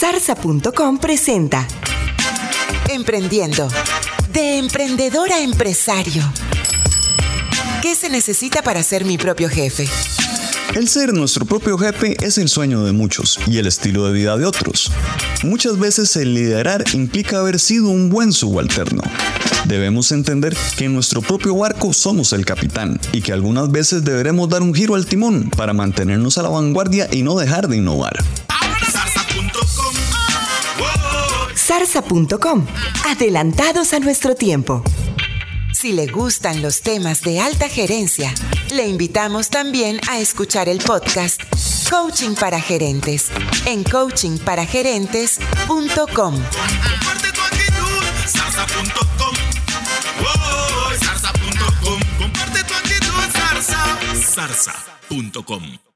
Zarza.com presenta Emprendiendo. De emprendedor a empresario. ¿Qué se necesita para ser mi propio jefe? El ser nuestro propio jefe es el sueño de muchos y el estilo de vida de otros. Muchas veces el liderar implica haber sido un buen subalterno. Debemos entender que en nuestro propio barco somos el capitán y que algunas veces deberemos dar un giro al timón para mantenernos a la vanguardia y no dejar de innovar. Adelantados a nuestro tiempo. Si le gustan los temas de alta gerencia, le invitamos también a escuchar el podcast Coaching para Gerentes en coachingparagerentes.com. Comparte tu actitud. Zarza.com.